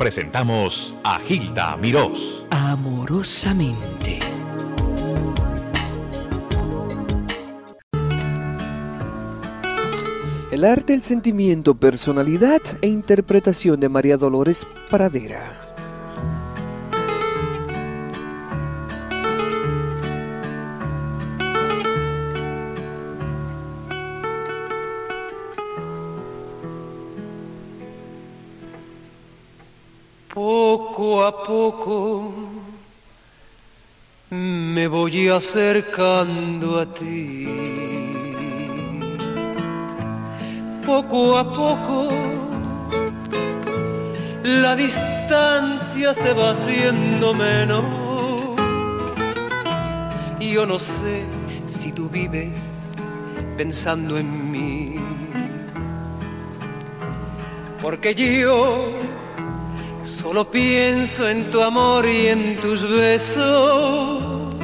presentamos a Gilda Mirós. Amorosamente. El arte, el sentimiento, personalidad e interpretación de María Dolores Pradera. A poco me voy acercando a ti. Poco a poco la distancia se va haciendo menos. Yo no sé si tú vives pensando en mí. Porque yo Solo pienso en tu amor y en tus besos.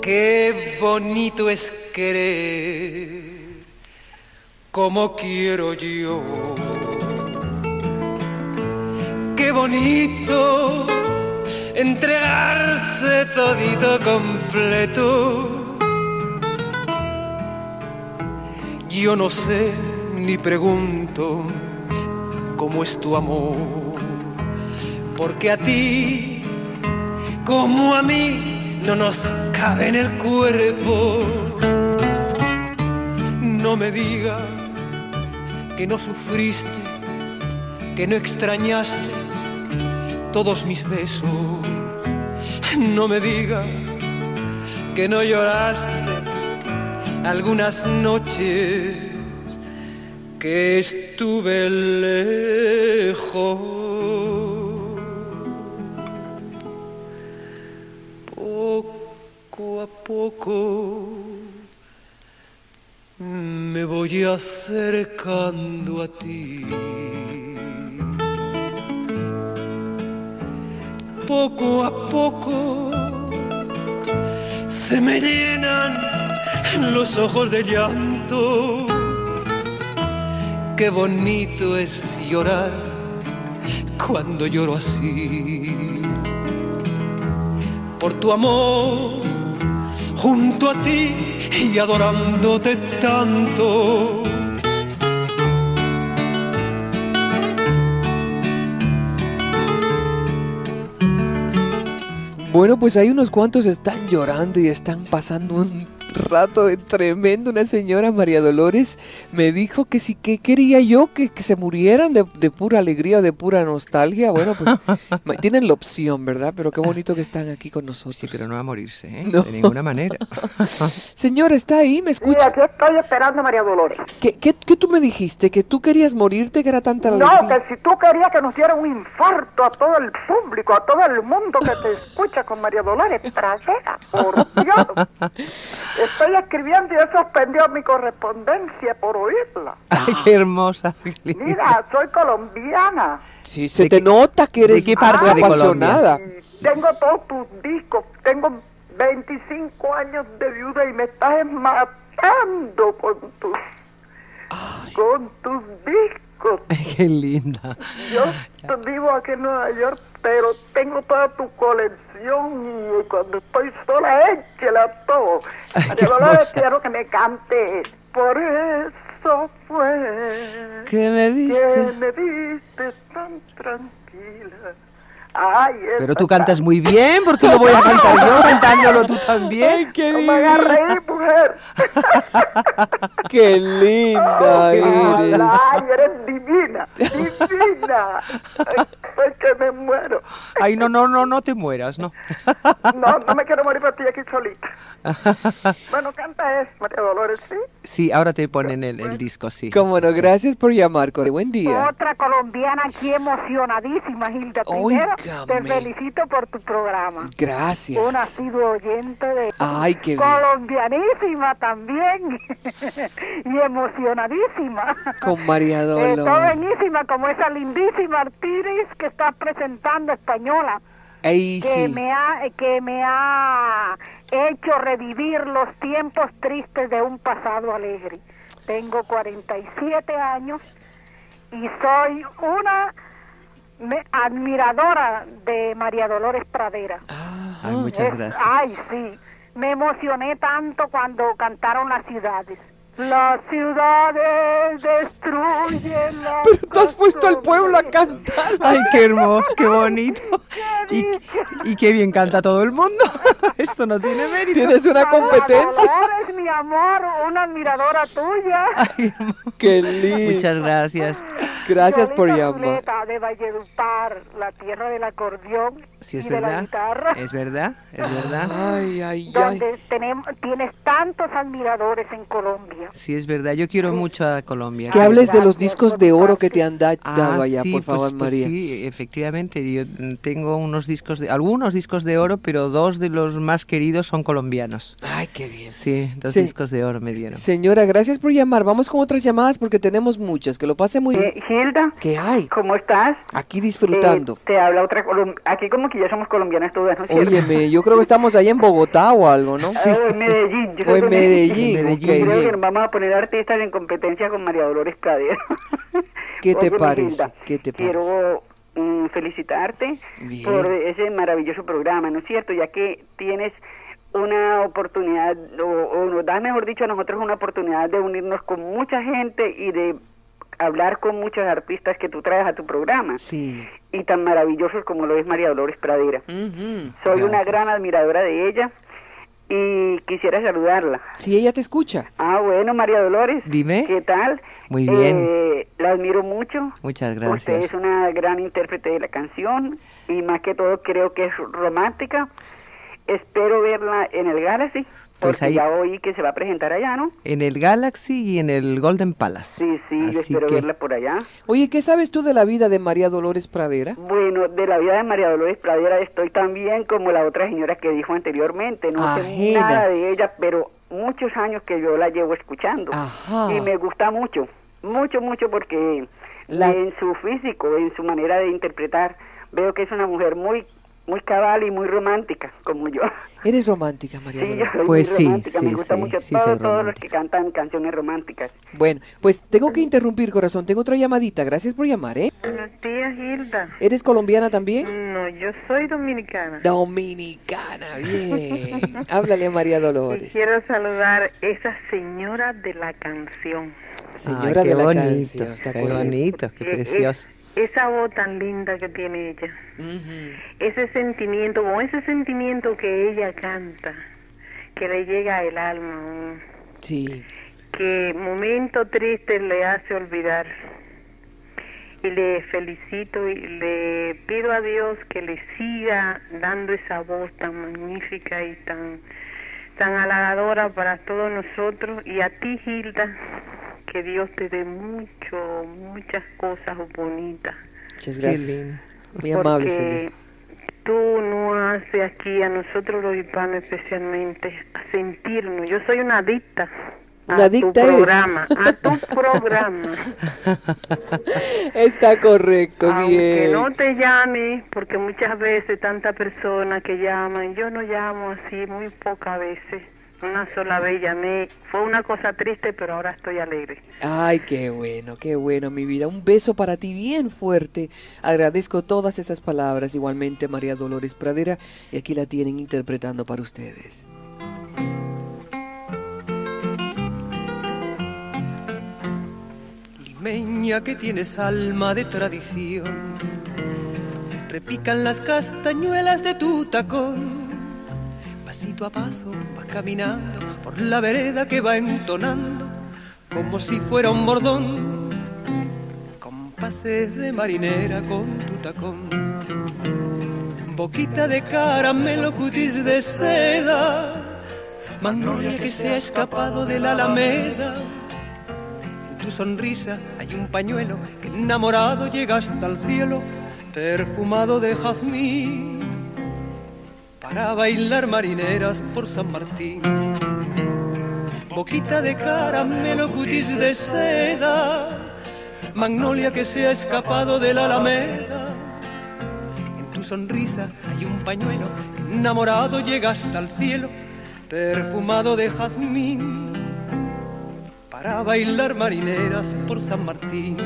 Qué bonito es querer como quiero yo. Qué bonito entregarse todito completo. Yo no sé ni pregunto cómo es tu amor, porque a ti como a mí no nos cabe en el cuerpo. No me digas que no sufriste, que no extrañaste todos mis besos. No me digas que no lloraste algunas noches que estuve lejos. Poco a poco me voy acercando a ti. Poco a poco se me llenan los ojos de llanto qué bonito es llorar cuando lloro así. Por tu amor, junto a ti y adorándote tanto. Bueno, pues hay unos cuantos están llorando y están pasando un rato tremendo. Una señora, María Dolores, me dijo que si que quería yo que, se murieran de, pura alegría o de pura nostalgia. Bueno, pues tienen la opción, ¿verdad? Pero qué bonito que están aquí con nosotros. Sí, pero no va a morirse, ¿eh? De ninguna manera. señora, ¿está ahí? ¿Me escucha? Sí, aquí estoy esperando a María Dolores. ¿Qué, qué, tú me dijiste? ¿Que tú querías morirte, que era tanta alegría? No, que si tú querías que nos diera un infarto a todo el público, a todo el mundo que te escucha con María Dolores, trasera, por Dios. Estoy escribiendo y he suspendido mi correspondencia por oírla. Ay, qué hermosa. Mira, soy colombiana. Sí, se te nota que eres ¿De parte apasionada. Tengo todos tus discos, tengo 25 años de viuda y me estás matando con tus, con tus discos. Qué linda. Yo vivo aquí en Nueva York, pero tengo toda tu colección y cuando estoy sola, échela todo. Dolores, quiero que me cante. Por eso fue que me viste, que me viste tan tranquila pero tú cantas muy bien, porque lo voy a cantar yo cantándolo tú también? Ay, qué no me agarré, mujer. qué linda eres. Ay, eres divina, divina. Ay, que me muero. Ay, no, no, no, no te mueras, no. no, no me quiero morir por ti aquí solita. bueno, canta es, María Dolores, ¿sí? Sí, ahora te ponen el, el disco, sí. Cómo no, gracias por llamar, Core. Buen día. Otra colombiana aquí emocionadísima, Gilda. Primero, te felicito por tu programa. Gracias. Un asiduo oyente de Ay, qué colombianísima también y emocionadísima. Con María Dolores. Está buenísima como esa lindísima artista que estás presentando española. Que me ha que me ha hecho revivir los tiempos tristes de un pasado alegre. Tengo 47 años y soy una me- admiradora de María Dolores Pradera. Ay, muchas Es- gracias. Ay, sí. Me emocioné tanto cuando cantaron las ciudades. Las ciudades destruyen las Pero tú has puesto al pueblo a cantar. Ay, qué hermoso, qué bonito. Y, y qué bien canta todo el mundo. Esto no tiene mérito. Tienes una competencia. Dolores, mi amor, una admiradora tuya. Ay, Qué lindo. muchas gracias. Gracias por llamar. De Valledupar, la tierra del acordeón Sí, es y de la verdad. guitarra. Es verdad, es verdad. Ay, ay, ay. donde tenemos, tienes tantos admiradores en Colombia. Sí, es verdad. Yo quiero mucho a Colombia. Que Ay, hables de los discos de oro que te han da- dado Ah, allá, sí, por favor, pues- pues María. sí, efectivamente. Yo mm, tengo unos discos de, algunos discos de oro, pero dos de los más queridos son colombianos. Ay, qué bien. Sí, dos Sí. discos de oro me dieron. Señora, gracias por llamar. Vamos con otras llamadas porque tenemos muchas. Que lo pase muy bien. Eh, Gilda, ¿Qué hay? ¿cómo estás? Aquí disfrutando. Eh, te habla otra Aquí como que ya somos colombianas todas, ¿no? Óyeme, yo creo que estamos allá en Bogotá o algo, ¿no? Ah, en Medellín. yo O en Medellín, Medellín. Creo que nos vamos a poner artistas en competencia con María Dolores Pradera. ¿Qué te parece? Gilda, ¿Qué te Quiero mm, felicitarte Bien. por ese maravilloso programa, ¿no es cierto? Ya que tienes una oportunidad, o, o nos da, mejor dicho, a nosotros una oportunidad de unirnos con mucha gente y de hablar con muchos artistas que tú traes a tu programa Sí. y tan maravillosos como lo es María Dolores Pradera. Ujú. Soy una gran admiradora de ella y quisiera saludarla. Sí, ella te escucha. Ah, bueno, María Dolores. Dime. ¿Qué tal? Muy bien. Eh, la admiro mucho. Muchas Usted gracias. es una gran intérprete de la canción y más que todo creo que es romántica. Espero verla en el Galaxy, Pues ahí- ya oí que se va a presentar allá, ¿no? En el Galaxy y en el Golden Palace. Sí, sí, yo Así espero que- verla por allá. Oye, ¿qué sabes tú de la vida de María Dolores Pradera? Bueno, de la vida de María Dolores Pradera estoy tan bien como la otra señora que dijo anteriormente. No sé Ajena. nada de ella, pero muchos años que yo la llevo escuchando. Ajá. Y me gusta mucho, mucho, mucho porque La- en su físico, en su manera de interpretar, veo que es una mujer muy muy cabal y muy romántica, como yo. Eres romántica, María Sí, yo Dolores. soy Pues muy sí, romántica, me sí, gusta sí, mucho sí todo- todos los que cantan canciones románticas. Bueno, pues tengo que interrumpir, corazón. Tengo otra llamadita. Gracias por llamar, ¿eh? Buenos días, Hilda. ¿Eres colombiana también? No, yo soy dominicana. Dominicana, bien. Háblale a María Y Dolores. quiero saludar a esa señora de la canción. Señora Ay, de qué la bonito, canción. Está qué bonito, qué Eh, eh, precioso. Esa voz tan linda que tiene ella. Ese sentimiento, con ese sentimiento que ella canta, que le llega al alma, Sí. que momento triste le hace olvidar. Y le felicito y le pido a Dios que le siga dando esa voz tan magnífica y tan tan halagadora para todos nosotros y a ti Hilda que Dios te dé mucho muchas cosas bonitas Muchas gracias. Muy amable, porque señor. tú no haces aquí a nosotros los hispanos especialmente a sentirnos yo soy una adicta a tu eres. programa a tu programa Está correcto, aunque bien. no te llame porque muchas veces tanta persona que llaman yo no llamo así muy pocas veces una sola vez llamé fue una cosa triste pero ahora estoy alegre Ay, qué bueno, qué bueno, mi vida. Un beso para ti bien fuerte. Agradezco todas esas palabras. Igualmente, María Dolores Pradera. Y aquí la tienen interpretando para ustedes. limeña que tienes alma de tradición. Repican las castañuelas de tu tacón. Pasito a paso vas caminando por la vereda que va entonando como si fuera un bordón. Compases de marinera con tu tacón. Boquita de caramelo, cutis de seda. Magnolia que se ha escapado de la alameda en tu sonrisa hay un pañuelo que enamorado llega hasta el cielo, perfumado de jazmín, para bailar marineras por San Martín. Boquita de caramelo, cutis de seda, magnolia que se ha escapado de la alameda. En tu sonrisa hay un pañuelo enamorado llega hasta el cielo, perfumado de jazmín para bailar marineras por San Martín.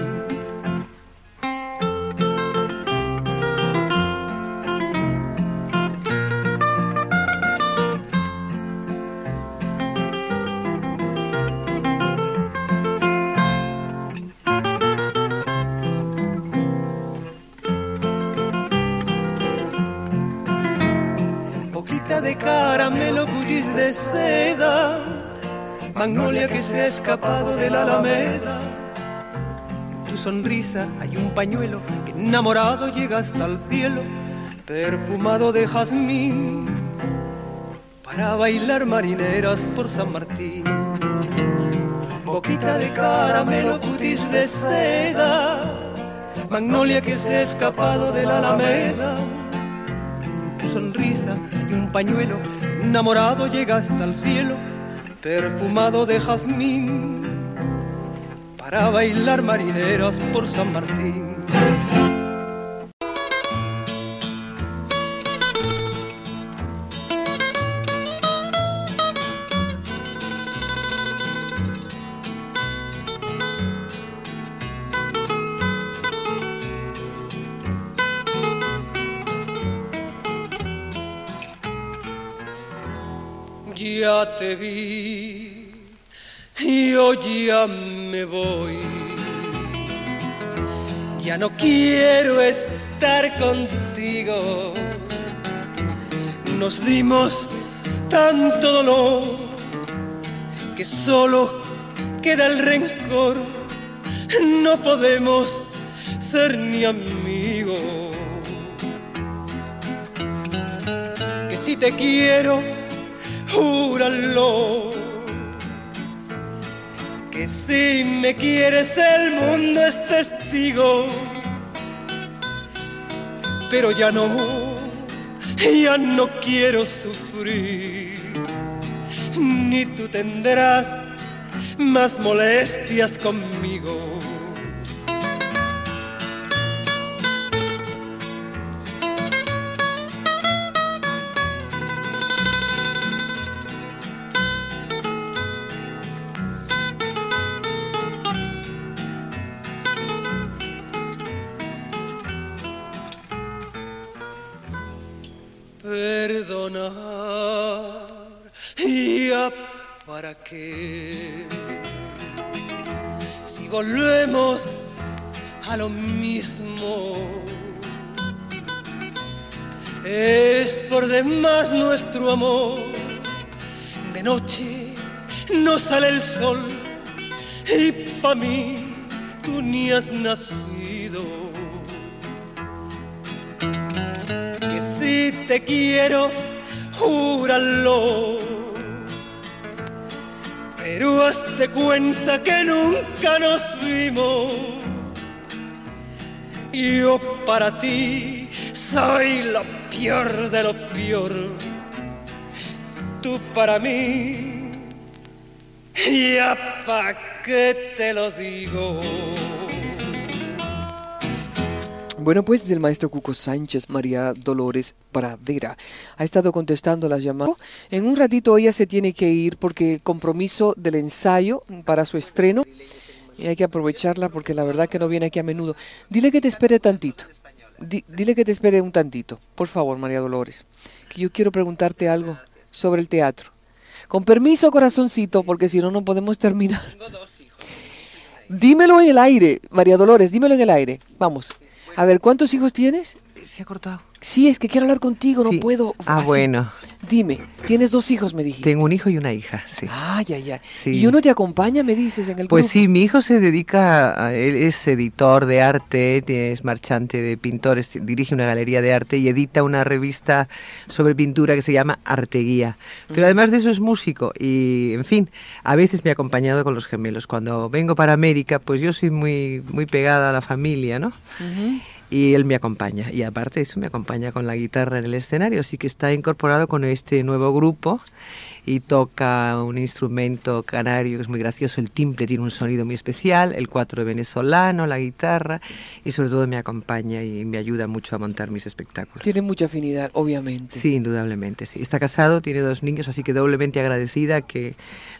Se ha escapado de la alameda. Tu sonrisa hay un pañuelo que enamorado llega hasta el cielo, perfumado de jazmín, para bailar marineras por San Martín. Boquita de caramelo, cutis de seda, magnolia que se ha escapado de la alameda. Tu sonrisa y un pañuelo enamorado llega hasta el cielo, perfumado de jazmín, para bailar marineras por San Martín. Ya te vi, yo ya me voy. Ya no quiero estar contigo. Nos dimos tanto dolor que solo queda el rencor. No podemos ser ni amigos. Que si te quiero, júralo. Que si me quieres el mundo es testigo. Pero ya no, ya no quiero sufrir. Ni tú tendrás más molestias conmigo. Perdonar, ya para qué. Si volvemos a lo mismo, es por demás nuestro amor. De noche no sale el sol y pa' mí tú ni has nacido. Te quiero, júralo. Pero hazte cuenta que nunca nos vimos. Yo para ti soy lo peor de lo peor. Tú para mí, ya pa' qué te lo digo. Bueno, pues del maestro Cuco Sánchez, María Dolores Pradera. Ha estado contestando las llamadas. En un ratito ella se tiene que ir porque compromiso del ensayo para su estreno. Y hay que aprovecharla porque la verdad que no viene aquí a menudo. Dile que te espere tantito. Di- dile que te espere un tantito. Por favor, María Dolores. Que yo quiero preguntarte algo sobre el teatro. Con permiso, corazoncito, porque si no, no podemos terminar. Dímelo en el aire, María Dolores, dímelo en el aire. Vamos. A ver, ¿cuántos hijos tienes? Se ha cortado. Sí, es que quiero hablar contigo, Sí. no puedo. Ah, así. bueno. Dime, tienes dos hijos, me dijiste. Tengo un hijo y una hija, sí. Ay, ay, ay. Sí. ¿Y uno te acompaña, me dices, en el Pues grupo? sí, mi hijo se dedica, a- él es editor de arte, es marchante de pintores, dirige una galería de arte y edita una revista sobre pintura que se llama Arteguía. Pero además de eso es músico y, en fin, a veces me ha acompañado con los gemelos. Cuando vengo para América, pues yo soy muy, muy pegada a la familia, ¿no? Ujú. Y él me acompaña. Y aparte de eso, me acompaña con la guitarra en el escenario. Así que está incorporado con este nuevo grupo y toca un instrumento canario que es muy gracioso. El timbre tiene un sonido muy especial, el cuatro venezolano, la guitarra y sobre todo me acompaña y me ayuda mucho a montar mis espectáculos. Tiene mucha afinidad, obviamente. Sí, indudablemente, sí. Está casado, tiene dos niños, así que doblemente agradecida que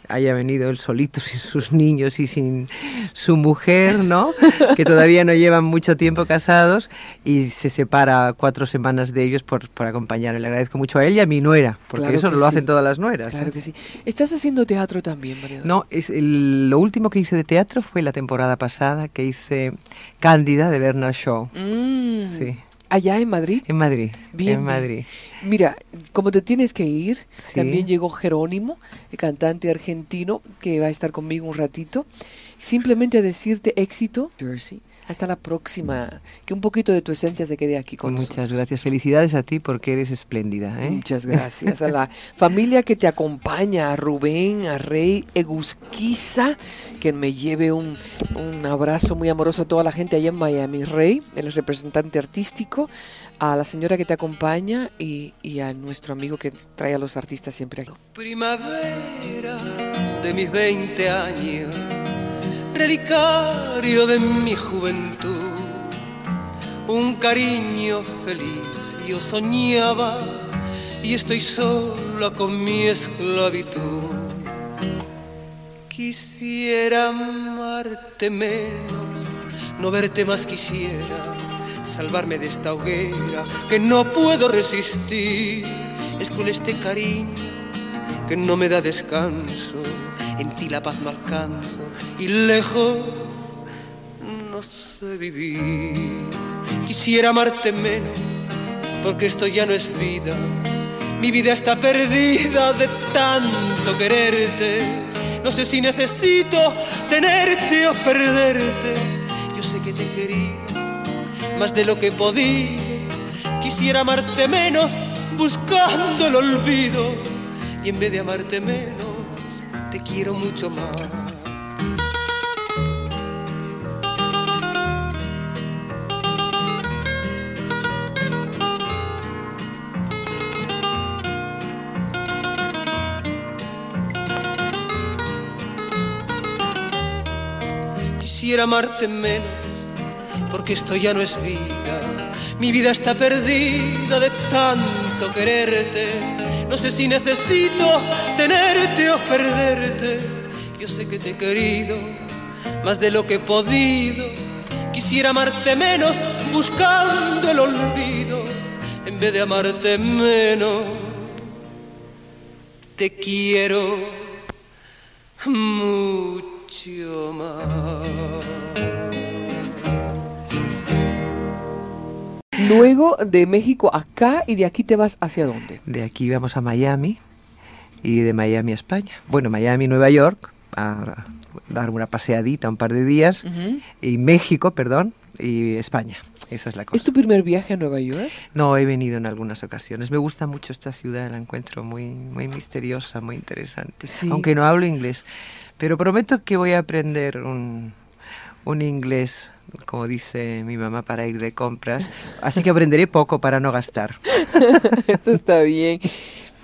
haya venido él solito sin sus niños y sin su mujer, ¿no? que todavía no llevan mucho tiempo casados y se separa cuatro semanas de ellos por, por acompañarme. Le agradezco mucho a él y a mi nuera, porque Claro eso lo sí. hacen todas las nueras. ¿eh? Claro que sí. ¿Estás haciendo teatro también, María? No, es el- lo último que hice de teatro fue la temporada pasada que hice Cándida de Bernard Shaw. Mm, Sí. allá en Madrid. En Madrid, Bien, en bien. Madrid. Mira, como te tienes que ir, Sí. también llegó Jerónimo, el cantante argentino, que va a estar conmigo un ratito. Simplemente a decirte éxito, Jersey. Hasta la próxima. Que un poquito de tu esencia se quede aquí con Muchas nosotros. gracias. Felicidades a ti porque eres espléndida. ¿eh? Muchas gracias a la familia que te acompaña, a Rubén, a Rey, Egusquiza, que me lleve un, un abrazo muy amoroso a toda la gente allá en Miami. Rey, el representante artístico, a la señora que te acompaña y, y a nuestro amigo que trae a los artistas siempre aquí. Primavera de mis 20 años, relicario de mi juventud, un cariño feliz yo soñaba y estoy sola con mi esclavitud. Quisiera amarte menos, no verte más quisiera, salvarme de esta hoguera que no puedo resistir. Es con este cariño que no me da descanso, en ti la paz no alcanzo y lejos no sé vivir. Quisiera amarte menos, porque esto ya no es vida. Mi vida está perdida de tanto quererte. No sé si necesito tenerte o perderte. Yo sé que te he querido más de lo que podido. Quisiera amarte menos buscando el olvido. Y en vez de amarte menos, te quiero mucho más. Quisiera amarte menos, porque esto ya no es vida. Mi vida está perdida de tanto quererte. No sé si necesito tenerte o perderte. Yo sé que te he querido más de lo que he podido. Quisiera amarte menos buscando el olvido. En vez de amarte menos, te quiero mucho más. Luego de México acá y de aquí te vas hacia dónde? De aquí vamos a Miami y de Miami a España. Bueno, Miami, Nueva York, a dar una paseadita un par de días. Y México, perdón, y España. Esa es la cosa. ¿Es tu primer viaje a Nueva York? No, he venido en algunas ocasiones. Me gusta mucho esta ciudad, la encuentro muy, muy misteriosa, muy interesante. Sí. Aunque no hablo inglés. Pero prometo que voy a aprender un, un inglés, como dice mi mamá, para ir de compras. Así que aprenderé poco para no gastar. Esto está bien.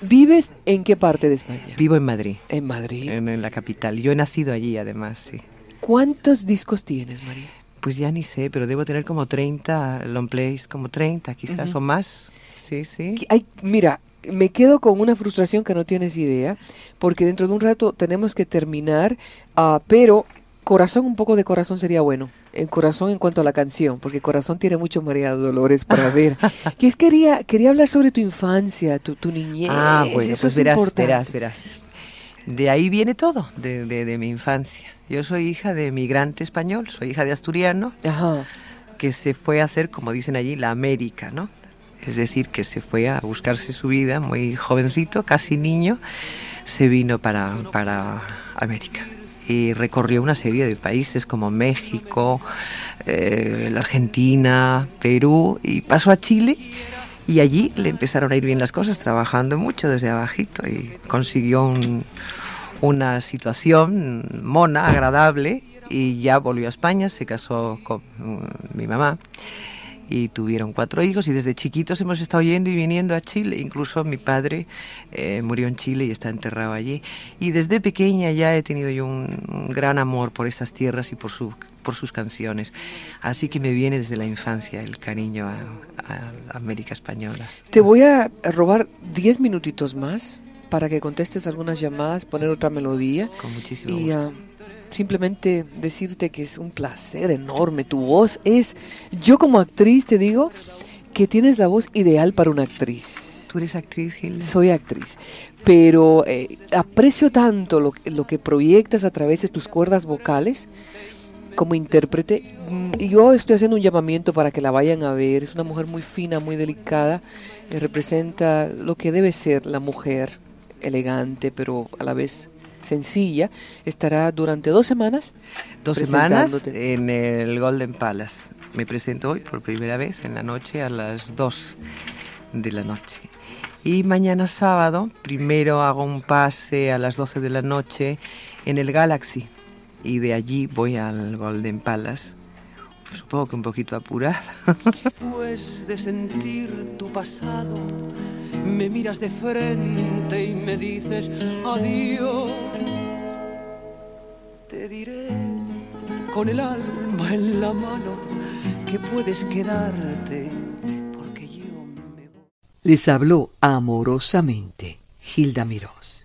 ¿Vives en qué parte de España? Vivo en Madrid, En Madrid. en, en la capital. Yo he nacido allí, además, sí. ¿Cuántos discos tienes, María? Pues ya ni sé, pero debo tener como 30 long plays, como 30 quizás, Ujú. o más. Sí, sí. Hay- mira, me quedo con una frustración que no tienes idea, porque dentro de un rato tenemos que terminar, ah, pero corazón, un poco de corazón sería bueno. En corazón en cuanto a la canción, porque corazón tiene mucho María Dolores para ver. que es quería quería hablar sobre tu infancia, tu, tu niñez. Ah, bueno, eso pues es verás, importante. verás, verás. De ahí viene todo, de, de- de mi infancia. Yo soy hija de migrante español, soy hija de asturiano, Ajá. que se fue a hacer, como dicen allí, la América, ¿no? Es decir, que se fue a buscarse su vida muy jovencito, casi niño, se vino para, para América. Y recorrió una serie de países como México, eh, la Argentina, Perú, y pasó a Chile. Y allí le empezaron a ir bien las cosas, trabajando mucho desde abajito y consiguió un- una situación mona, agradable, y ya volvió a España, se casó con mm, mi mamá y tuvieron cuatro hijos y desde chiquitos hemos estado yendo y viniendo a Chile. Incluso mi padre eh, murió en Chile y está enterrado allí. Y desde pequeña ya he tenido yo un, un gran amor por estas tierras y por, su, por sus canciones. Así que me viene desde la infancia el cariño a, a América Española. Te voy a robar 10 minutitos más para que contestes algunas llamadas, poner otra melodía. Con muchísimo Y gusto. ah, simplemente decirte que es un placer enorme. Tu voz es, yo como actriz te digo que tienes la voz ideal para una actriz. ¿Tú eres actriz, Gilda? Soy actriz, pero eh, aprecio tanto lo, lo que proyectas a través de tus cuerdas vocales como intérprete. Mm, y yo estoy haciendo un llamamiento para que la vayan a ver. Es una mujer muy fina, muy delicada, que representa lo que debe ser la mujer, elegante, pero a la vez sencilla. Estará durante dos semanas. Dos semanas en el Golden Palace. Me presento hoy por primera vez en la noche a las dos de la noche. Y mañana sábado, primero hago un pase a las 12 de la noche en el Galaxy y de allí voy al Golden Palace. Supongo que un poquito apurada. Después de sentir tu pasado, me miras de frente y me dices adiós. Te diré con el alma en la mano que puedes quedarte les habló amorosamente Hilda Mirós.